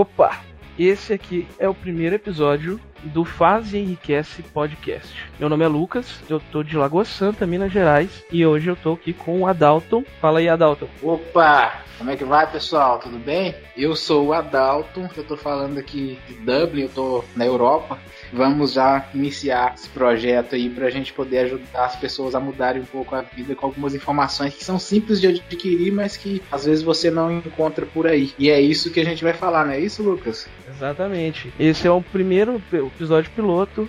Opa! Esse aqui é o primeiro episódio do Faz e Enriquece Podcast. Meu nome é Lucas, eu tô de Lagoa Santa, Minas Gerais, e hoje eu tô aqui com o Adalton. Fala aí, Adalton. Opa! Como é que vai, pessoal? Tudo bem? Eu sou o Adalton, eu tô falando aqui de Dublin, eu tô na Europa. Vamos já iniciar esse projeto aí pra gente poder ajudar as pessoas a mudarem um pouco a vida com algumas informações que são simples de adquirir, mas que às vezes você não encontra por aí. E é isso que a gente vai falar, não é isso, Lucas? Exatamente. Esse é o primeiro episódio piloto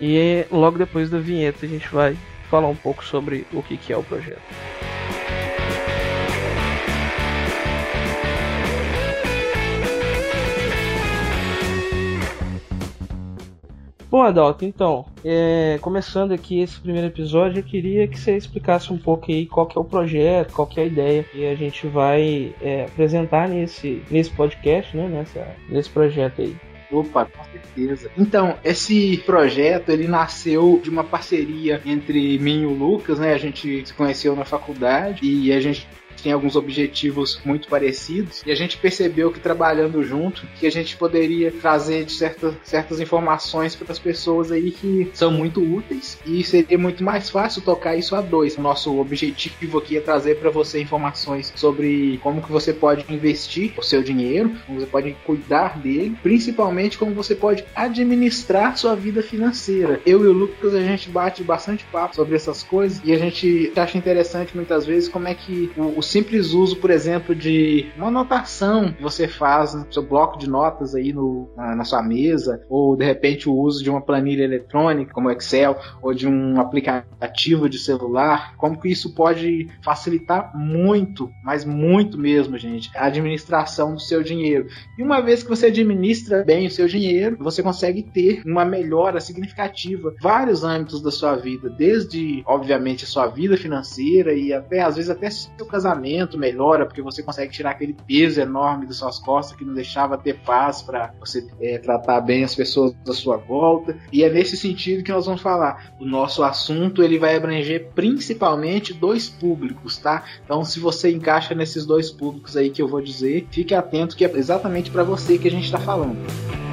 e logo depois da vinheta a gente vai falar um pouco sobre o que é o projeto. Bom, Adalto, então, é, começando aqui esse primeiro episódio, eu queria que você explicasse um pouco aí qual que é o projeto, qual que é a ideia que a gente vai é, apresentar nesse, nesse podcast, né, nessa, nesse projeto aí. Opa, com certeza. Então, esse projeto ele nasceu de uma parceria entre mim e o Lucas, né? A gente se conheceu na faculdade e a gente tem alguns objetivos muito parecidos e a gente percebeu que trabalhando junto que a gente poderia trazer de certas, informações para as pessoas aí que são muito úteis e seria muito mais fácil tocar isso a dois. Nosso objetivo aqui é trazer para você informações sobre como que você pode investir o seu dinheiro, como você pode cuidar dele, principalmente como você pode administrar sua vida financeira. Eu e o Lucas a gente bate bastante papo sobre essas coisas e a gente acha interessante muitas vezes como é que o, o simples uso, por exemplo, de uma anotação que você faz no seu bloco de notas aí no, na, na, sua mesa, ou de repente o uso de uma planilha eletrônica como Excel, ou de um aplicativo de celular, como que isso pode facilitar muito, mas muito mesmo, gente, a administração do seu dinheiro. E uma vez que você administra bem o seu dinheiro, você consegue ter uma melhora significativa em vários âmbitos da sua vida, desde, obviamente, a sua vida financeira e até, às vezes, até seu casamento melhora, porque você consegue tirar aquele peso enorme das suas costas que não deixava ter paz para você é, tratar bem as pessoas da sua volta. E é nesse sentido que nós vamos falar. O nosso assunto ele vai abranger principalmente dois públicos, tá? Então, se você encaixa nesses dois públicos aí que eu vou dizer, fique atento que é exatamente para você que a gente está falando.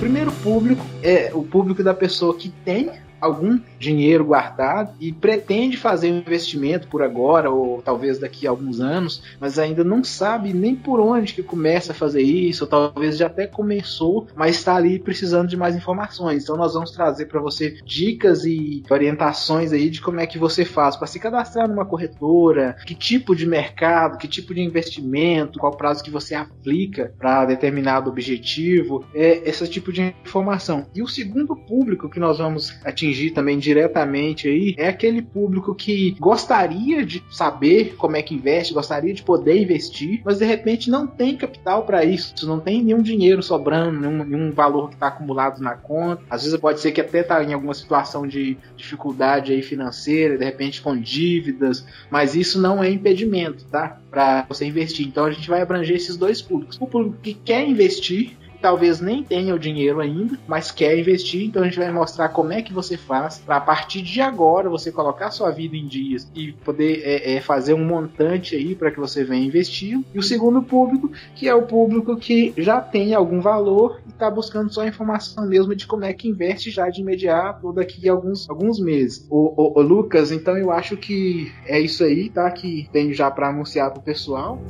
Primeiro público é o público da pessoa que tem algum dinheiro guardado e pretende fazer um investimento por agora ou talvez daqui a alguns anos, mas ainda não sabe nem por onde que começa a fazer isso, ou talvez já até começou, mas está ali precisando de mais informações. Então nós vamos trazer para você dicas e orientações aí de como é que você faz para se cadastrar numa corretora, que tipo de mercado, que tipo de investimento, qual prazo que você aplica para determinado objetivo, é esse tipo de informação. E o segundo público que nós vamos atingir também de diretamente aí é aquele público que gostaria de saber como é que investe, gostaria de poder investir, mas de repente não tem capital para isso, não tem nenhum dinheiro sobrando, nenhum, nenhum valor que está acumulado na conta. Às vezes pode ser que até está em alguma situação de dificuldade aí financeira, de repente com dívidas, mas isso não é impedimento, tá? Para você investir. Então a gente vai abranger esses dois públicos. O público que quer investir talvez nem tenha o dinheiro ainda, mas quer investir, então a gente vai mostrar como é que você faz para a partir de agora você colocar sua vida em dias e poder é, é, fazer um montante aí para que você venha investir. E o segundo público, que é o público que já tem algum valor e está buscando só informação mesmo de como é que investe já de imediato ou daqui a alguns, alguns meses. O, o, o Lucas, então eu acho que é isso aí, tá? Que tenho já para anunciar pro pessoal.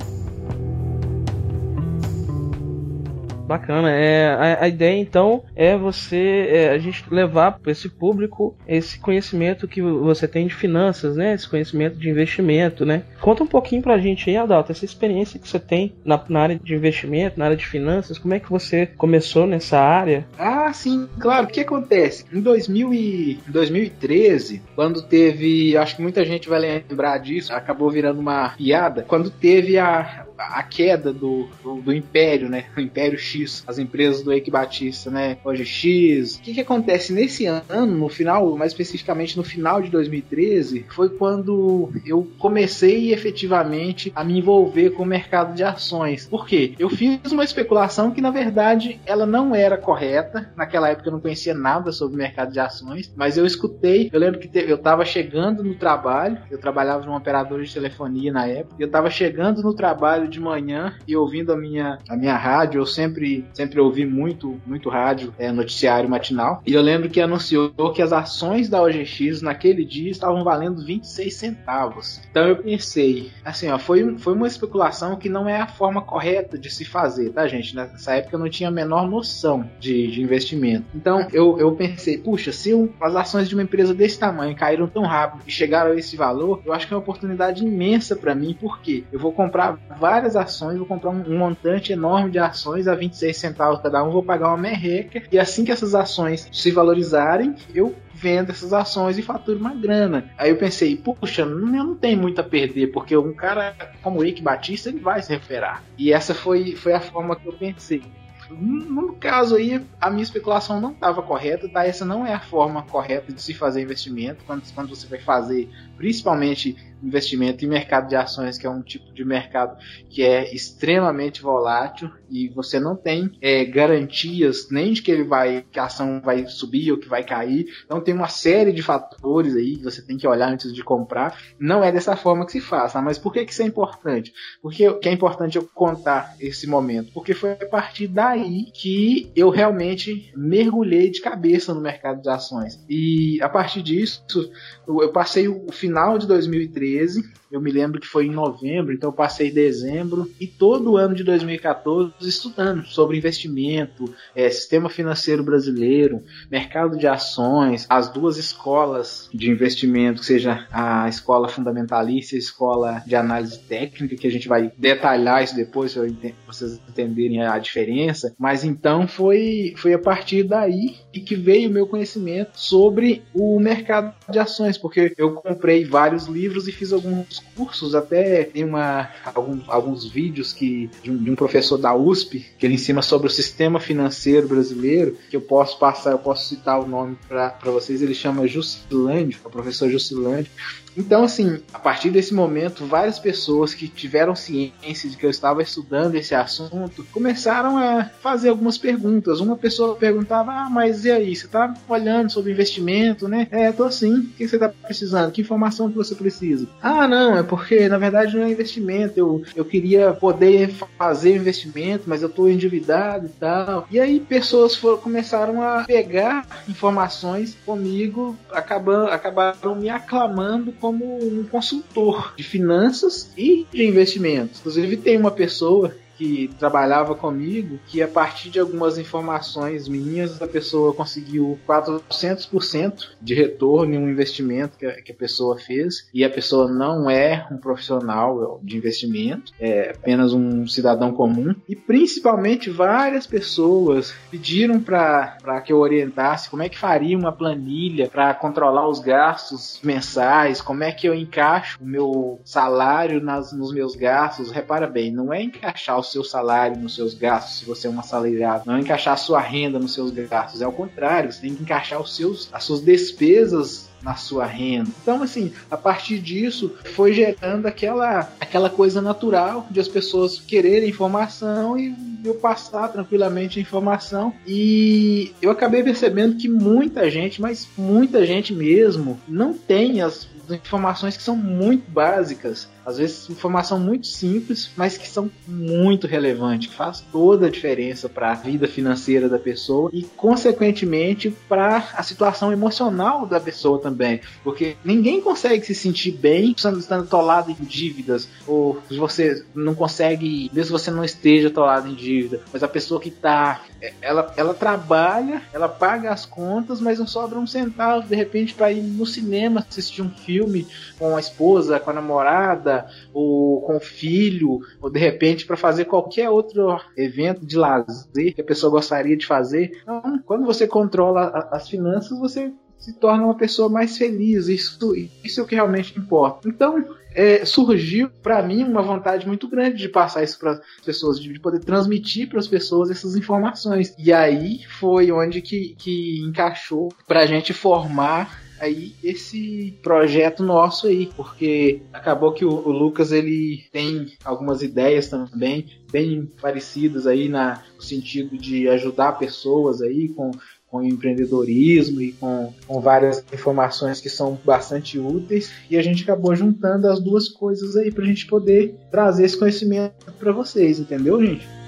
Bacana. É, a, a ideia então é você é, a gente levar para esse público esse conhecimento que você tem de finanças, né? Esse conhecimento de investimento, né? Conta um pouquinho pra gente aí, Adalto, essa experiência que você tem na, na área de investimento, na área de finanças, como é que você começou nessa área? Ah, sim, claro. O que acontece? Em 2000 e, 2013, quando teve, acho que muita gente vai lembrar disso, acabou virando uma piada, quando teve a a queda do, do, do, Império, né? O Império X, as empresas do Eike Batista, né? Hoje X. O que, que acontece nesse ano, no final, mais especificamente no final de 2013, foi quando eu comecei efetivamente a me envolver com o mercado de ações. Por quê? Eu fiz uma especulação que na verdade ela não era correta. Naquela época eu não conhecia nada sobre o mercado de ações, mas eu escutei. Eu lembro que eu estava chegando no trabalho, eu trabalhava num operador de telefonia na época, eu estava chegando no trabalho de manhã e ouvindo a minha, a minha rádio. Eu sempre, sempre ouvi muito, muito rádio, é, noticiário matinal. E eu lembro que anunciou que as ações da OGX naquele dia estavam valendo 26 centavos. Então eu pensei, assim, ó, foi, foi uma especulação que não é a forma correta de se fazer, tá, gente? Nessa época eu não tinha a menor noção de, de investimento. Então eu, eu pensei, puxa, se um, as ações de uma empresa desse tamanho caíram tão rápido e chegaram a esse valor, eu acho que é uma oportunidade imensa para mim, porque eu vou comprar várias ações, vou comprar um, montante enorme de ações a 26 centavos cada um, vou pagar uma merreca, e assim que essas ações se valorizarem, eu vendo essas ações e faturo uma grana. Aí eu pensei, puxa, eu não tenho muito a perder, porque um cara como o Ike Batista, ele vai se recuperar. E essa foi, foi a forma que eu pensei. No caso aí, a minha especulação não estava correta, tá? Essa não é a forma correta de se fazer investimento. Quando, quando você vai fazer, principalmente investimento em mercado de ações, que é um tipo de mercado que é extremamente volátil e você não tem é, garantias nem de que ele vai, que a ação vai subir ou que vai cair. Então tem uma série de fatores aí que você tem que olhar antes de comprar. Não é dessa forma que se faz, tá? mas por que, que isso é importante? Porque que é importante eu contar esse momento? Porque foi a partir daí que eu realmente mergulhei de cabeça no mercado de ações. E a partir disso, eu passei o final de 2013 13, eu me lembro que foi em novembro, então eu passei dezembro e todo o ano de 2014 estudando sobre investimento, é, sistema financeiro brasileiro, mercado de ações, as duas escolas de investimento, seja a escola fundamentalista e a escola de análise técnica, que a gente vai detalhar isso depois para vocês entenderem a diferença. Mas então foi, foi a partir daí que veio o meu conhecimento sobre o mercado de ações, porque eu comprei vários livros e fiz alguns cursos, até tem uma, algum, alguns vídeos que de um, de um, professor da USP que ele ensina sobre o sistema financeiro brasileiro, que eu posso passar, eu posso citar o nome para vocês, ele chama Juscelândio, é o professor Juscelândio, então, assim, a partir desse momento, várias pessoas que tiveram ciência de que eu estava estudando esse assunto começaram a fazer algumas perguntas. Uma pessoa perguntava: Ah, mas e aí? Você está olhando sobre investimento, né? É, tô sim. O que você está precisando? Que informação que você precisa? Ah, não, é porque na verdade não é investimento. Eu, eu queria poder fazer investimento, mas eu estou endividado e tal. E aí, pessoas foram, começaram a pegar informações comigo, acabando, acabaram me aclamando como um consultor de finanças e de investimentos. Inclusive, tem uma pessoa que trabalhava comigo, que a partir de algumas informações minhas, a pessoa conseguiu 400% de retorno em um investimento que a, que a, pessoa fez, e a pessoa não é um profissional de investimento, é apenas um cidadão comum, e principalmente várias pessoas pediram para que eu orientasse como é que faria uma planilha para controlar os gastos mensais, como é que eu encaixo o meu salário nas, nos meus gastos. Repara bem, não é encaixar o seu salário nos seus gastos, se você é um assalariado. Não encaixar a sua renda nos seus gastos. É o contrário, você tem que encaixar os seus, as suas despesas na sua renda. Então, assim, a partir disso foi gerando aquela, aquela coisa natural de as pessoas quererem informação e eu passar tranquilamente a informação. E eu acabei percebendo que muita gente, mas muita gente mesmo, não tem as informações que são muito básicas às vezes, informação muito simples, mas que são muito relevantes, que faz toda a diferença para a vida financeira da pessoa e, consequentemente, para a situação emocional da pessoa também. Porque ninguém consegue se sentir bem estando atolado em dívidas, ou você não consegue, mesmo você não esteja atolado em dívida, mas a pessoa que está, ela, ela trabalha, ela paga as contas, mas não sobra um centavo de repente para ir no cinema assistir um filme com a esposa, com a namorada ou com filho, ou de repente para fazer qualquer outro evento de lazer que a pessoa gostaria de fazer. Então, quando você controla as finanças, você se torna uma pessoa mais feliz. Isso, isso é o que realmente importa. Então, é, surgiu para mim uma vontade muito grande de passar isso para as pessoas, de, de, poder transmitir para as pessoas essas informações. E aí foi onde que, que encaixou para a gente formar aí esse projeto nosso aí, porque acabou que o, o, Lucas ele tem algumas ideias também bem parecidas aí na, no sentido de ajudar pessoas aí com com empreendedorismo e com, com várias informações que são bastante úteis. E a gente acabou juntando as duas coisas aí para a gente poder trazer esse conhecimento para vocês, entendeu, gente?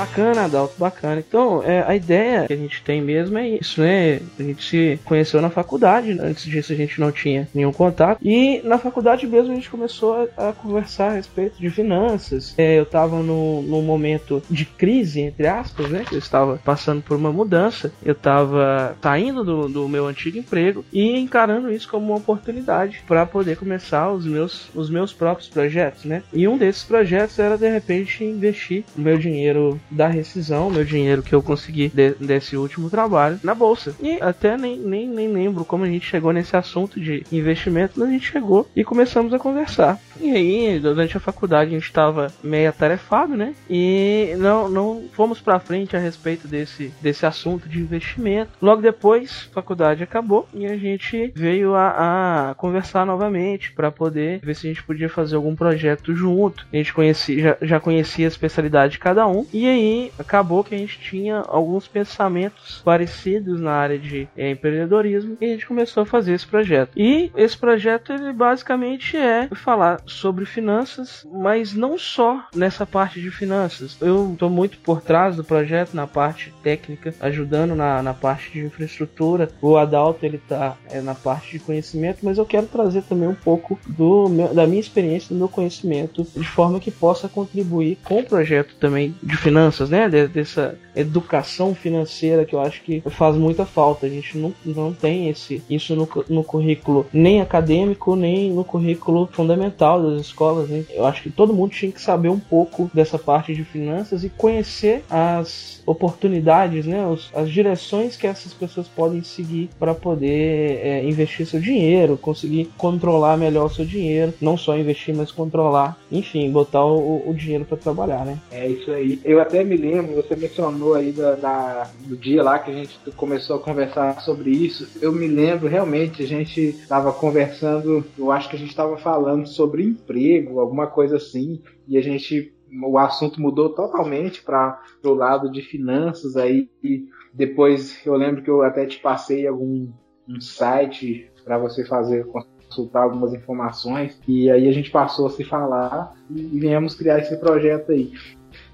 Bacana, Adalto, bacana. Então, é, a ideia que a gente tem mesmo é isso, né? A gente se conheceu na faculdade, antes disso a gente não tinha nenhum contato. E na faculdade mesmo a gente começou a, a conversar a respeito de finanças. É, eu estava no, num momento de crise, entre aspas, né? Eu estava passando por uma mudança. Eu estava saindo do, do meu antigo emprego e encarando isso como uma oportunidade para poder começar os meus, os meus próprios projetos, né? E um desses projetos era de repente investir o meu dinheiro da rescisão, meu dinheiro que eu consegui de, desse último trabalho na bolsa. E até nem, nem, nem lembro como a gente chegou nesse assunto de investimento, mas a gente chegou e começamos a conversar. E aí, durante a faculdade, a gente estava meio atarefado, né? E não, não fomos para frente a respeito desse, desse assunto de investimento. Logo depois, a faculdade acabou e a gente veio a, a conversar novamente para poder ver se a gente podia fazer algum projeto junto. A gente conhecia, já, já conhecia a especialidade de cada um e aí acabou que a gente tinha alguns pensamentos parecidos na área de é, empreendedorismo e a gente começou a fazer esse projeto. E esse projeto ele basicamente é falar sobre finanças, mas não só nessa parte de finanças. Eu estou muito por trás do projeto na parte técnica, ajudando na, na parte de infraestrutura. O Adalto ele está é, na parte de conhecimento, mas eu quero trazer também um pouco do meu, da minha experiência, do meu conhecimento, de forma que possa contribuir com o projeto também de finanças né? dessa educação financeira que eu acho que faz muita falta. A gente não, não tem esse, isso no, no currículo nem acadêmico, nem no currículo fundamental das escolas. Né? Eu acho que todo mundo tinha que saber um pouco dessa parte de finanças e conhecer as oportunidades, né? as direções que essas pessoas podem seguir para poder é, investir seu dinheiro, conseguir controlar melhor o seu dinheiro, não só investir, mas controlar, enfim, botar o, o dinheiro para trabalhar, né? É isso aí. Eu até me lembro, você mencionou aí da, da, do dia lá que a gente começou a conversar sobre isso. Eu me lembro realmente, a gente estava conversando, eu acho que a gente estava falando sobre emprego, alguma coisa assim, e a gente o assunto mudou totalmente para o lado de finanças aí e depois eu lembro que eu até te passei algum um site para você fazer consultar algumas informações e aí a gente passou a se falar e viemos criar esse projeto aí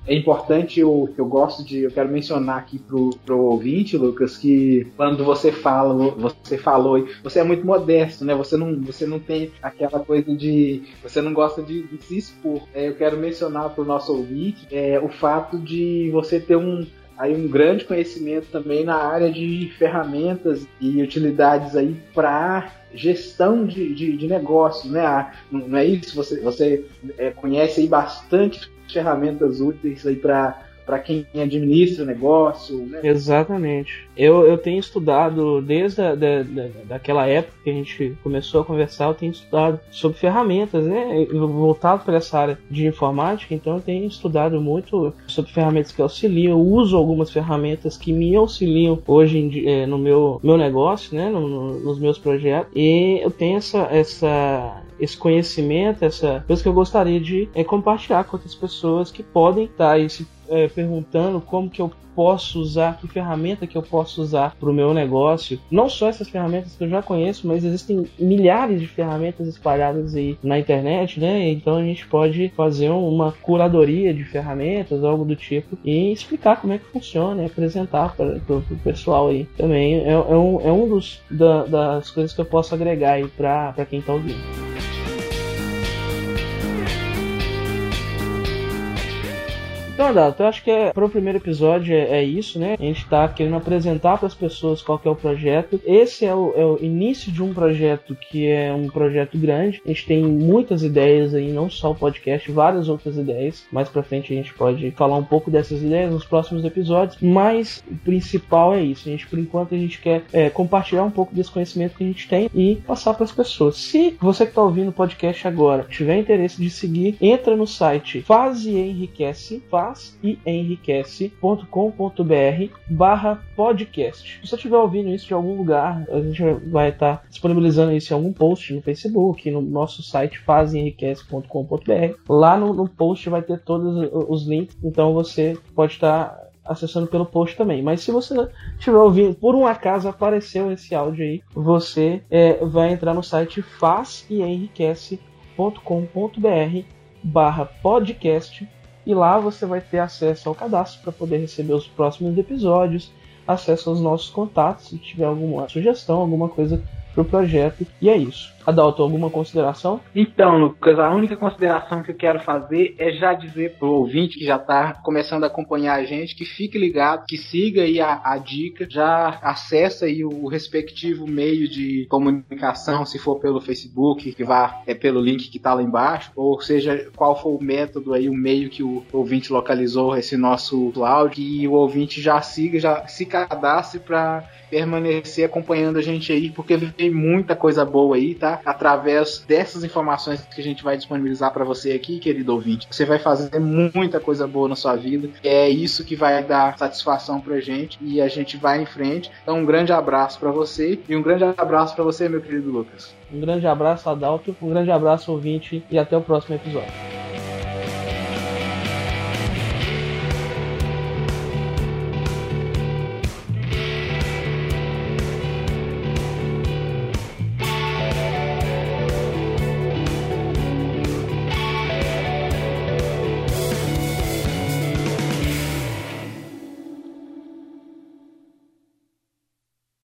é importante, eu, eu gosto de, eu quero mencionar aqui pro, pro ouvinte, Lucas, que quando você fala, você falou, você é muito modesto, né? Você não, você não tem aquela coisa de, você não gosta de, de se expor. É, eu quero mencionar pro nosso ouvinte é, o fato de você ter um, aí um grande conhecimento também na área de ferramentas e utilidades aí para gestão de, de, de, negócios, né? Ah, não é isso? Você, você é, conhece aí bastante ferramentas úteis aí para para quem administra o negócio. Né? Exatamente. Eu, eu tenho estudado desde a, da, da, daquela época que a gente começou a conversar, eu tenho estudado sobre ferramentas, né? Voltado para essa área de informática, então eu tenho estudado muito sobre ferramentas que auxiliam. Eu uso algumas ferramentas que me auxiliam hoje em, é, no meu, meu negócio, né? No, no, nos meus projetos. E eu tenho essa, essa esse conhecimento, essa coisa que eu gostaria de é, compartilhar com outras pessoas que podem estar aí se é, perguntando como que eu posso usar, que ferramenta que eu posso usar para o meu negócio. Não só essas ferramentas que eu já conheço, mas existem milhares de ferramentas espalhadas aí na internet, né? Então a gente pode fazer uma curadoria de ferramentas, algo do tipo, e explicar como é que funciona, e apresentar para o pessoal aí também. É, é, um, é um dos da, das coisas que eu posso agregar aí para quem está ouvindo. Então, Adalto, eu acho que é, para o primeiro episódio é, é, isso, né? A gente está querendo apresentar para as pessoas qual é o projeto. Esse é o, é o, início de um projeto que é um projeto grande. A gente tem muitas ideias aí, não só o podcast, várias outras ideias. Mais para frente a gente pode falar um pouco dessas ideias nos próximos episódios, mas o principal é isso. A gente, por enquanto, a gente quer é, compartilhar um pouco desse conhecimento que a gente tem e passar para as pessoas. Se você que está ouvindo o podcast agora tiver interesse de seguir, entra no site Faz e Enriquece, faz e enriquece.com.br barra podcast. Se você estiver ouvindo isso de algum lugar, a gente vai estar tá disponibilizando isso em algum post no Facebook, no nosso site fazenriquece.com.br. Lá no, no post vai ter todos os links, então você pode estar tá acessando pelo post também. Mas se você estiver ouvindo, por um acaso apareceu esse áudio aí, você é, vai entrar no site fazenriquece.com.br barra podcast e lá você vai ter acesso ao cadastro para poder receber os próximos episódios, acesso aos nossos contatos, se tiver alguma sugestão, alguma coisa para o projeto. E é isso. Adalto, alguma consideração? Então, Lucas, a única consideração que eu quero fazer é já dizer pro ouvinte que já está começando a acompanhar a gente que fique ligado, que siga aí a, a dica, já acessa aí o respectivo meio de comunicação, se for pelo Facebook, que vá é pelo link que está lá embaixo, ou seja, qual for o método aí, o meio que o ouvinte localizou esse nosso áudio, e o ouvinte já siga, já se cadastre para permanecer acompanhando a gente aí, porque vem muita coisa boa aí, tá? Através dessas informações que a gente vai disponibilizar para você aqui, querido ouvinte. Você vai fazer muita coisa boa na sua vida. É isso que vai dar satisfação pra gente e a gente vai em frente. Então, um grande abraço para você e um grande abraço para você, meu querido Lucas. Um grande abraço, Adalto. Um grande abraço, ouvinte, e até o próximo episódio.